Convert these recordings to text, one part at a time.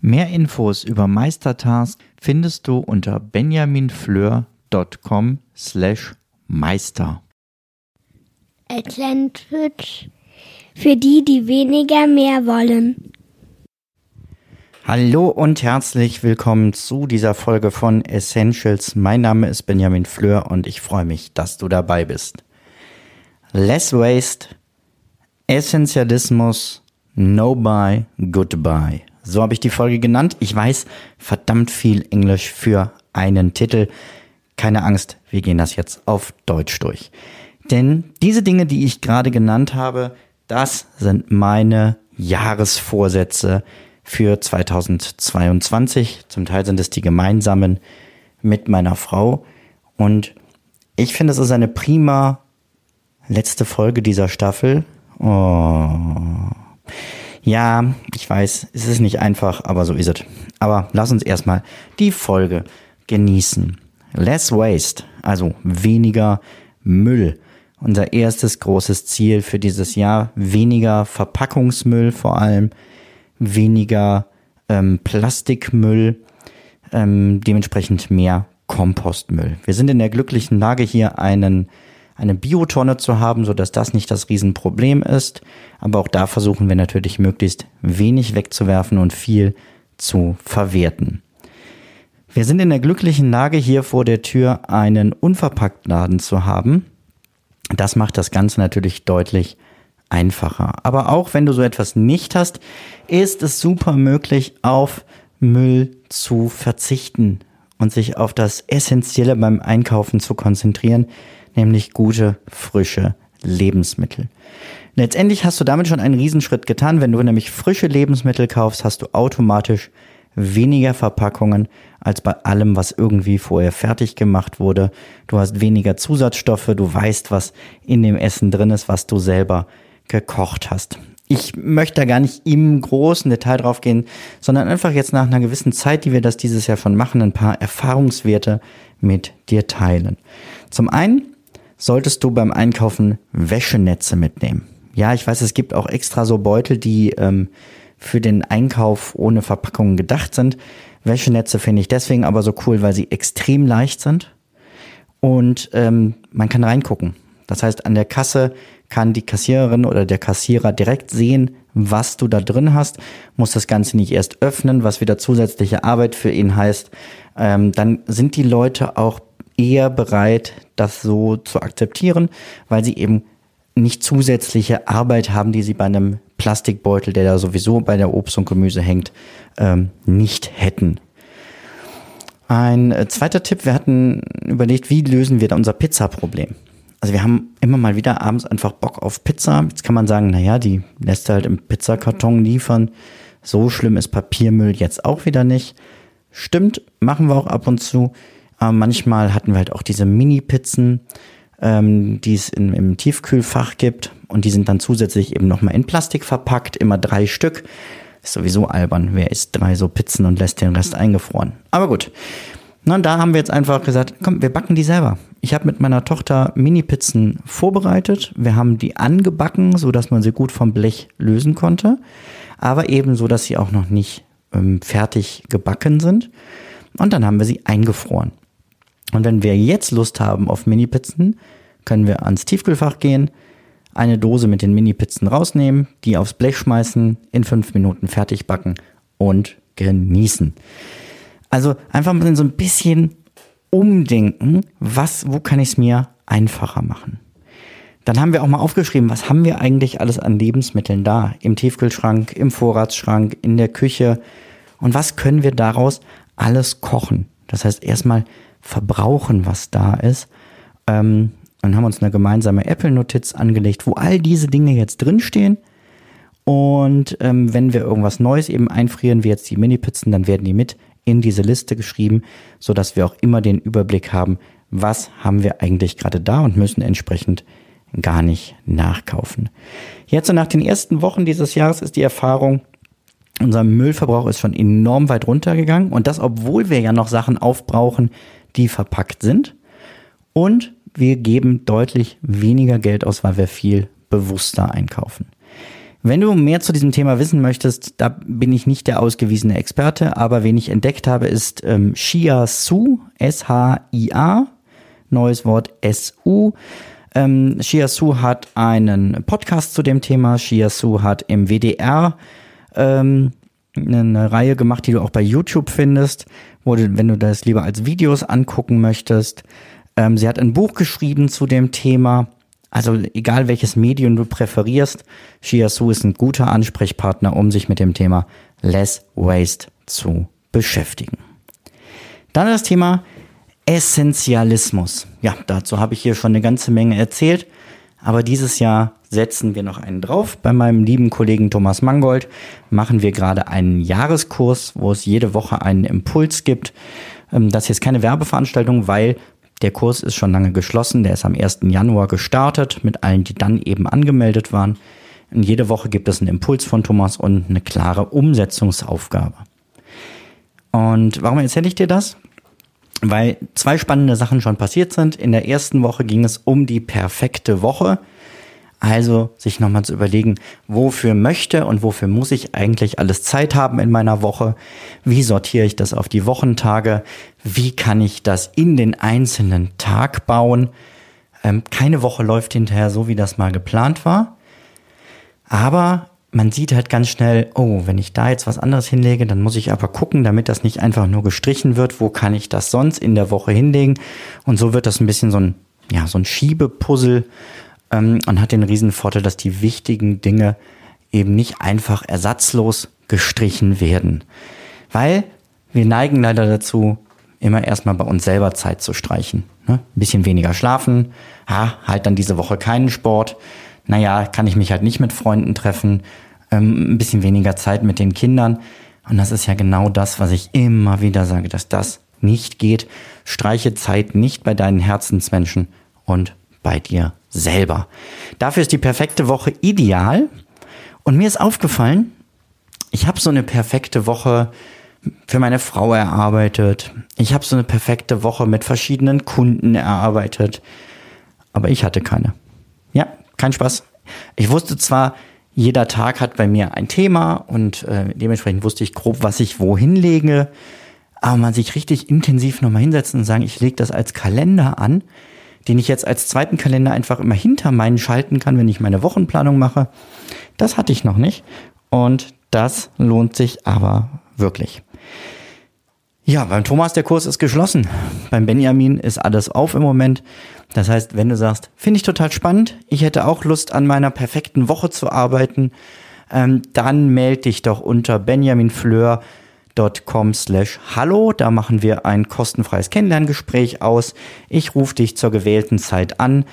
Mehr Infos über Meistertask findest du unter benjaminfleur.com slash meister. Atlantic für die, die weniger mehr wollen. Hallo und herzlich willkommen zu dieser Folge von Essentials. Mein Name ist Benjamin Fleur und ich freue mich, dass du dabei bist. Less Waste, Essentialismus, No Buy, Goodbye. So habe ich die Folge genannt. Ich weiß verdammt viel Englisch für einen Titel. Keine Angst, wir gehen das jetzt auf Deutsch durch. Denn diese Dinge, die ich gerade genannt habe, das sind meine Jahresvorsätze für 2022. Zum Teil sind es die gemeinsamen mit meiner Frau. Und ich finde, es ist eine prima letzte Folge dieser Staffel. Oh. Ja, ich weiß, es ist nicht einfach, aber so ist es. Aber lass uns erstmal die Folge genießen. Less Waste, also weniger Müll. Unser erstes großes Ziel für dieses Jahr, weniger Verpackungsmüll vor allem, weniger ähm, Plastikmüll, ähm, dementsprechend mehr Kompostmüll. Wir sind in der glücklichen Lage, hier einen eine Biotonne zu haben, so dass das nicht das Riesenproblem ist. Aber auch da versuchen wir natürlich möglichst wenig wegzuwerfen und viel zu verwerten. Wir sind in der glücklichen Lage, hier vor der Tür einen Unverpacktladen zu haben. Das macht das Ganze natürlich deutlich einfacher. Aber auch wenn du so etwas nicht hast, ist es super möglich, auf Müll zu verzichten und sich auf das Essentielle beim Einkaufen zu konzentrieren, nämlich gute, frische Lebensmittel. Letztendlich hast du damit schon einen Riesenschritt getan. Wenn du nämlich frische Lebensmittel kaufst, hast du automatisch weniger Verpackungen als bei allem, was irgendwie vorher fertig gemacht wurde. Du hast weniger Zusatzstoffe, du weißt, was in dem Essen drin ist, was du selber gekocht hast. Ich möchte da gar nicht im großen Detail drauf gehen, sondern einfach jetzt nach einer gewissen Zeit, die wir das dieses Jahr schon machen, ein paar Erfahrungswerte mit dir teilen. Zum einen solltest du beim Einkaufen Wäschenetze mitnehmen. Ja, ich weiß, es gibt auch extra so Beutel, die ähm, für den Einkauf ohne Verpackungen gedacht sind. Wäschenetze finde ich deswegen aber so cool, weil sie extrem leicht sind und ähm, man kann reingucken. Das heißt, an der Kasse kann die Kassiererin oder der Kassierer direkt sehen, was du da drin hast, muss das Ganze nicht erst öffnen, was wieder zusätzliche Arbeit für ihn heißt. Ähm, dann sind die Leute auch eher bereit, das so zu akzeptieren, weil sie eben nicht zusätzliche Arbeit haben, die sie bei einem Plastikbeutel, der da sowieso bei der Obst und Gemüse hängt, ähm, nicht hätten. Ein äh, zweiter Tipp, wir hatten überlegt, wie lösen wir da unser Pizza-Problem? Also wir haben immer mal wieder abends einfach Bock auf Pizza. Jetzt kann man sagen, naja, die lässt halt im Pizzakarton liefern. So schlimm ist Papiermüll jetzt auch wieder nicht. Stimmt, machen wir auch ab und zu. Aber manchmal hatten wir halt auch diese Mini-Pizzen, ähm, die es in, im Tiefkühlfach gibt. Und die sind dann zusätzlich eben nochmal in Plastik verpackt, immer drei Stück. Ist sowieso albern. Wer isst drei so Pizzen und lässt den Rest eingefroren? Aber gut. Na, da haben wir jetzt einfach gesagt, komm, wir backen die selber. Ich habe mit meiner Tochter Mini-Pizzen vorbereitet. Wir haben die angebacken, so dass man sie gut vom Blech lösen konnte. Aber eben so, dass sie auch noch nicht ähm, fertig gebacken sind. Und dann haben wir sie eingefroren. Und wenn wir jetzt Lust haben auf Mini-Pizzen, können wir ans Tiefkühlfach gehen, eine Dose mit den Mini-Pizzen rausnehmen, die aufs Blech schmeißen, in fünf Minuten fertig backen und genießen. Also einfach mal so ein bisschen umdenken, was, wo kann ich es mir einfacher machen? Dann haben wir auch mal aufgeschrieben, was haben wir eigentlich alles an Lebensmitteln da? Im Tiefkühlschrank, im Vorratsschrank, in der Küche. Und was können wir daraus alles kochen? Das heißt, erstmal verbrauchen, was da ist. Ähm, und haben uns eine gemeinsame Apple-Notiz angelegt, wo all diese Dinge jetzt drinstehen. Und ähm, wenn wir irgendwas Neues eben einfrieren, wie jetzt die Mini-Pizzen, dann werden die mit in diese Liste geschrieben, so dass wir auch immer den Überblick haben, was haben wir eigentlich gerade da und müssen entsprechend gar nicht nachkaufen. Jetzt so nach den ersten Wochen dieses Jahres ist die Erfahrung, unser Müllverbrauch ist schon enorm weit runtergegangen und das, obwohl wir ja noch Sachen aufbrauchen, die verpackt sind. Und wir geben deutlich weniger Geld aus, weil wir viel bewusster einkaufen. Wenn du mehr zu diesem Thema wissen möchtest, da bin ich nicht der ausgewiesene Experte, aber wen ich entdeckt habe, ist ähm, Shia Su, S-H-I-A, neues Wort S-U. Ähm, Shia Su hat einen Podcast zu dem Thema. Shia Su hat im WDR ähm, eine Reihe gemacht, die du auch bei YouTube findest, du, wenn du das lieber als Videos angucken möchtest. Ähm, sie hat ein Buch geschrieben zu dem Thema. Also egal welches Medium du präferierst, Shiasu ist ein guter Ansprechpartner, um sich mit dem Thema Less Waste zu beschäftigen. Dann das Thema Essentialismus. Ja, dazu habe ich hier schon eine ganze Menge erzählt, aber dieses Jahr setzen wir noch einen drauf. Bei meinem lieben Kollegen Thomas Mangold machen wir gerade einen Jahreskurs, wo es jede Woche einen Impuls gibt. Ähm, das hier ist keine Werbeveranstaltung, weil der Kurs ist schon lange geschlossen. Der ist am 1. Januar gestartet mit allen, die dann eben angemeldet waren. Und jede Woche gibt es einen Impuls von Thomas und eine klare Umsetzungsaufgabe. Und warum erzähle ich dir das? Weil zwei spannende Sachen schon passiert sind. In der ersten Woche ging es um die perfekte Woche. Also sich nochmal zu überlegen, wofür möchte und wofür muss ich eigentlich alles Zeit haben in meiner Woche? Wie sortiere ich das auf die Wochentage? Wie kann ich das in den einzelnen Tag bauen? Ähm, keine Woche läuft hinterher so, wie das mal geplant war. Aber man sieht halt ganz schnell, oh, wenn ich da jetzt was anderes hinlege, dann muss ich aber gucken, damit das nicht einfach nur gestrichen wird, wo kann ich das sonst in der Woche hinlegen? Und so wird das ein bisschen so ein, ja, so ein Schiebepuzzle ähm, und hat den riesen Vorteil, dass die wichtigen Dinge eben nicht einfach ersatzlos gestrichen werden. Weil wir neigen leider dazu, immer erstmal bei uns selber Zeit zu streichen. Ne? Ein bisschen weniger schlafen, ha, halt dann diese Woche keinen Sport. Naja, kann ich mich halt nicht mit Freunden treffen, ähm, ein bisschen weniger Zeit mit den Kindern. Und das ist ja genau das, was ich immer wieder sage, dass das nicht geht. Streiche Zeit nicht bei deinen Herzensmenschen und bei dir selber. Dafür ist die perfekte Woche ideal. Und mir ist aufgefallen, ich habe so eine perfekte Woche für meine Frau erarbeitet. Ich habe so eine perfekte Woche mit verschiedenen Kunden erarbeitet. Aber ich hatte keine. Ja, kein Spaß. Ich wusste zwar, jeder Tag hat bei mir ein Thema und äh, dementsprechend wusste ich grob, was ich wohin lege. Aber man sich richtig intensiv nochmal hinsetzen und sagen, ich lege das als Kalender an, den ich jetzt als zweiten Kalender einfach immer hinter meinen schalten kann, wenn ich meine Wochenplanung mache. Das hatte ich noch nicht. Und das lohnt sich aber wirklich. Ja, beim Thomas der Kurs ist geschlossen. Beim Benjamin ist alles auf im Moment. Das heißt, wenn du sagst, finde ich total spannend, ich hätte auch Lust an meiner perfekten Woche zu arbeiten, ähm, dann melde dich doch unter Benjamin Fleur com slash hallo. Da machen wir ein kostenfreies Kennenlerngespräch aus. Ich rufe dich zur gewählten Zeit an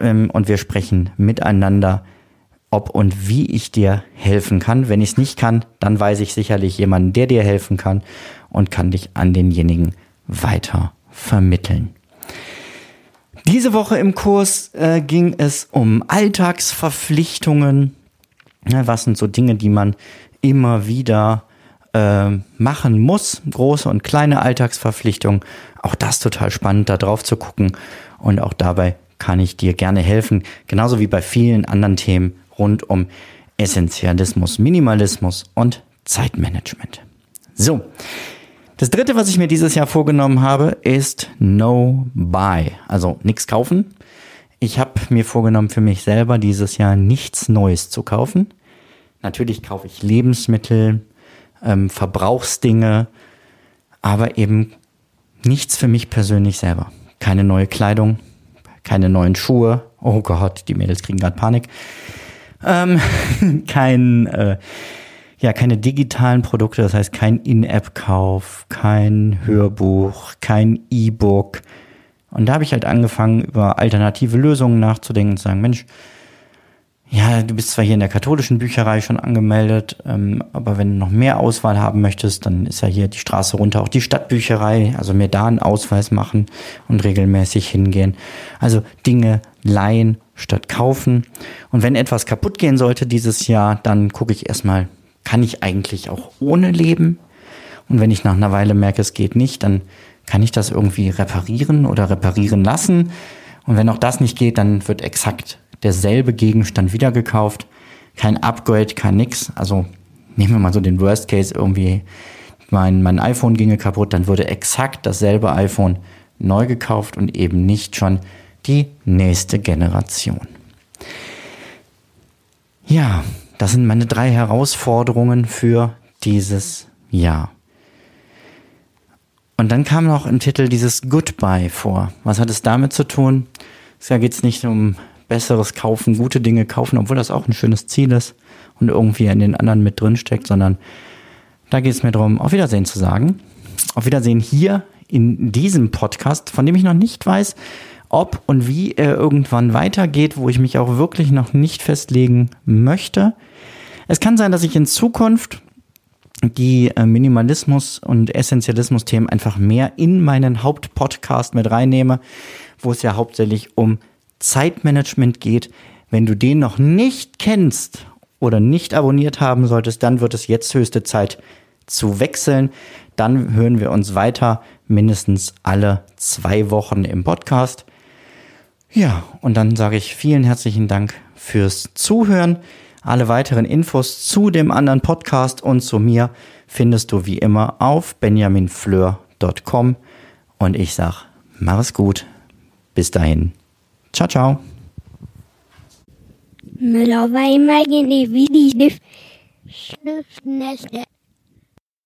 ähm, und wir sprechen miteinander, ob und wie ich dir helfen kann. Wenn ich es nicht kann, dann weiß ich sicherlich jemanden, der dir helfen kann und kann dich an denjenigen weiter vermitteln. Diese Woche im Kurs äh, ging es um Alltagsverpflichtungen. Ja, was sind so Dinge, die man immer wieder äh, machen muss, große und kleine Alltagsverpflichtungen. Auch das total spannend, da drauf zu gucken. Und auch dabei kann ich dir gerne helfen, genauso wie bei vielen anderen Themen rund um Essentialismus, Minimalismus und Zeitmanagement. So. Das dritte, was ich mir dieses Jahr vorgenommen habe, ist No Buy. Also nichts kaufen. Ich habe mir vorgenommen, für mich selber dieses Jahr nichts Neues zu kaufen. Natürlich kaufe ich Lebensmittel, ähm, Verbrauchsdinge, aber eben nichts für mich persönlich selber. Keine neue Kleidung, keine neuen Schuhe. Oh Gott, die Mädels kriegen gerade Panik. Ähm, kein, äh, ja, keine digitalen Produkte, das heißt kein In-App-Kauf, kein Hörbuch, kein E-Book. Und da habe ich halt angefangen, über alternative Lösungen nachzudenken und zu sagen, Mensch, ja, du bist zwar hier in der katholischen Bücherei schon angemeldet, ähm, aber wenn du noch mehr Auswahl haben möchtest, dann ist ja hier die Straße runter auch die Stadtbücherei, also mir da einen Ausweis machen und regelmäßig hingehen. Also Dinge leihen statt kaufen. Und wenn etwas kaputt gehen sollte dieses Jahr, dann gucke ich erstmal, kann ich eigentlich auch ohne leben? Und wenn ich nach einer Weile merke, es geht nicht, dann kann ich das irgendwie reparieren oder reparieren lassen. Und wenn auch das nicht geht, dann wird exakt derselbe Gegenstand wieder gekauft. Kein Upgrade, kein nix. Also nehmen wir mal so den Worst Case irgendwie. Mein, mein iPhone ginge kaputt, dann würde exakt dasselbe iPhone neu gekauft und eben nicht schon die nächste Generation. Ja, das sind meine drei Herausforderungen für dieses Jahr. Und dann kam noch im Titel dieses Goodbye vor. Was hat es damit zu tun? Da geht es nicht um besseres Kaufen, gute Dinge kaufen, obwohl das auch ein schönes Ziel ist und irgendwie in den anderen mit drin steckt, sondern da geht es mir darum, auf Wiedersehen zu sagen. Auf Wiedersehen hier in diesem Podcast, von dem ich noch nicht weiß, ob und wie er irgendwann weitergeht, wo ich mich auch wirklich noch nicht festlegen möchte. Es kann sein, dass ich in Zukunft die äh, Minimalismus- und Essentialismus-Themen einfach mehr in meinen Hauptpodcast mit reinnehme, wo es ja hauptsächlich um Zeitmanagement geht. Wenn du den noch nicht kennst oder nicht abonniert haben solltest, dann wird es jetzt höchste Zeit zu wechseln. Dann hören wir uns weiter mindestens alle zwei Wochen im Podcast. Ja, und dann sage ich vielen herzlichen Dank fürs Zuhören. Alle weiteren Infos zu dem anderen Podcast und zu mir findest du wie immer auf benjaminfleur.com. Und ich sage, mach es gut. Bis dahin. Ciao, ciao. War immer wie die Schnüffnächte.